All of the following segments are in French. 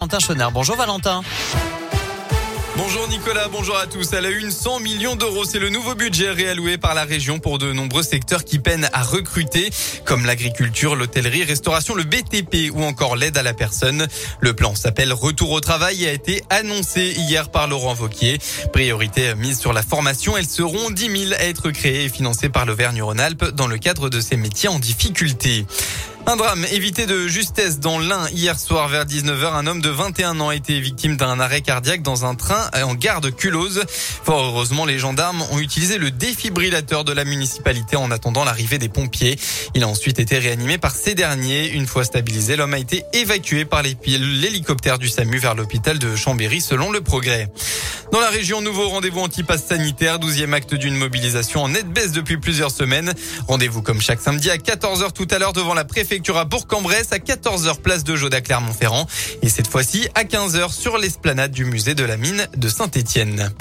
Valentin. Bonjour Valentin. Bonjour Nicolas, bonjour à tous. À la une, 100 millions d'euros, c'est le nouveau budget réalloué par la région pour de nombreux secteurs qui peinent à recruter, comme l'agriculture, l'hôtellerie, restauration, le BTP ou encore l'aide à la personne. Le plan s'appelle Retour au travail et a été annoncé hier par Laurent Vauquier. Priorité mise sur la formation, elles seront 10 000 à être créées et financées par l'Auvergne-Rhône-Alpes dans le cadre de ces métiers en difficulté. Un drame évité de justesse dans l'Ain. Hier soir vers 19h, un homme de 21 ans a été victime d'un arrêt cardiaque dans un train en gare de Culose. Fort heureusement, les gendarmes ont utilisé le défibrillateur de la municipalité en attendant l'arrivée des pompiers. Il a ensuite été réanimé par ces derniers. Une fois stabilisé, l'homme a été évacué par l'hélicoptère du SAMU vers l'hôpital de Chambéry selon le progrès. Dans la région, nouveau rendez-vous anti-pass sanitaire, 12e acte d'une mobilisation en nette baisse depuis plusieurs semaines. Rendez-vous comme chaque samedi à 14h tout à l'heure devant la préfecture à Bourg-en-Bresse, à 14h place de Jaude à Clermont-Ferrand et cette fois-ci à 15h sur l'esplanade du musée de la mine de Saint-Étienne.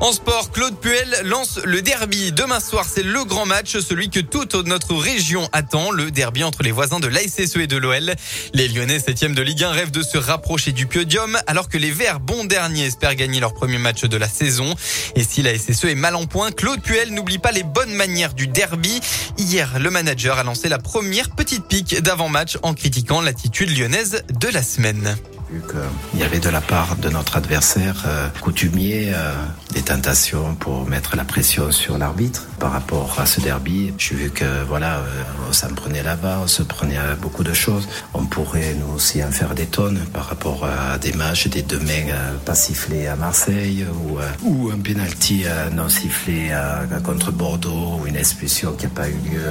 En sport, Claude Puel lance le derby. Demain soir, c'est le grand match, celui que toute notre région attend, le derby entre les voisins de l'ASSE et de l'OL. Les Lyonnais, 7 de Ligue 1, rêvent de se rapprocher du podium, alors que les Verts, bons derniers, espèrent gagner leur premier match de la saison. Et si la SSE est mal en point, Claude Puel n'oublie pas les bonnes manières du derby. Hier, le manager a lancé la première petite pique d'avant-match en critiquant l'attitude lyonnaise de la semaine vu qu'il y avait de la part de notre adversaire euh, coutumier euh, des tentations pour mettre la pression sur l'arbitre par rapport à ce derby. J'ai vu que voilà, euh, ça me prenait là-bas, on se prenait à beaucoup de choses. On pourrait nous aussi en faire des tonnes par rapport à des matchs, des deux mains pas sifflés à Marseille ou, un penalty non sifflé contre Bordeaux ou une expulsion qui n'a pas eu lieu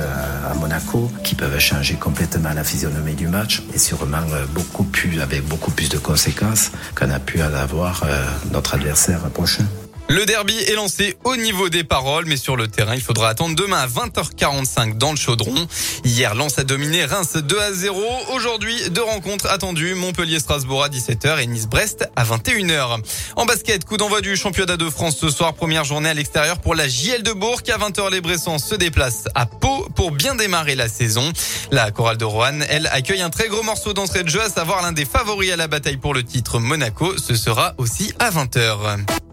à, Monaco qui peuvent changer complètement la physionomie du match et sûrement beaucoup plus avec beaucoup plus de conséquences qu'on a pu en avoir euh, notre adversaire prochain. Le derby est lancé au niveau des paroles, mais sur le terrain, il faudra attendre demain à 20h45 dans le chaudron. Hier, Lens a dominé Reims 2 à 0. Aujourd'hui, deux rencontres attendues. Montpellier-Strasbourg à 17h et Nice-Brest à 21h. En basket, coup d'envoi du championnat de France ce soir. Première journée à l'extérieur pour la JL de Bourg. À 20h, les Bressans se déplacent à Pau pour bien démarrer la saison. La chorale de Roanne, elle, accueille un très gros morceau d'entrée de jeu, à savoir l'un des favoris à la bataille pour le titre Monaco. Ce sera aussi à 20h.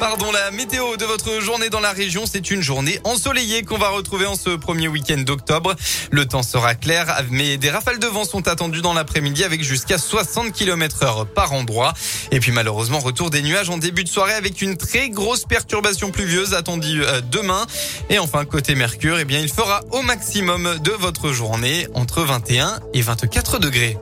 Pardon, la météo de votre journée dans la région, c'est une journée ensoleillée qu'on va retrouver en ce premier week-end d'octobre. Le temps sera clair, mais des rafales de vent sont attendues dans l'après-midi avec jusqu'à 60 km heure par endroit. Et puis malheureusement, retour des nuages en début de soirée avec une très grosse perturbation pluvieuse attendue euh, demain. Et enfin, côté Mercure, eh bien, il fera au maximum de votre journée entre 21 et 24 degrés.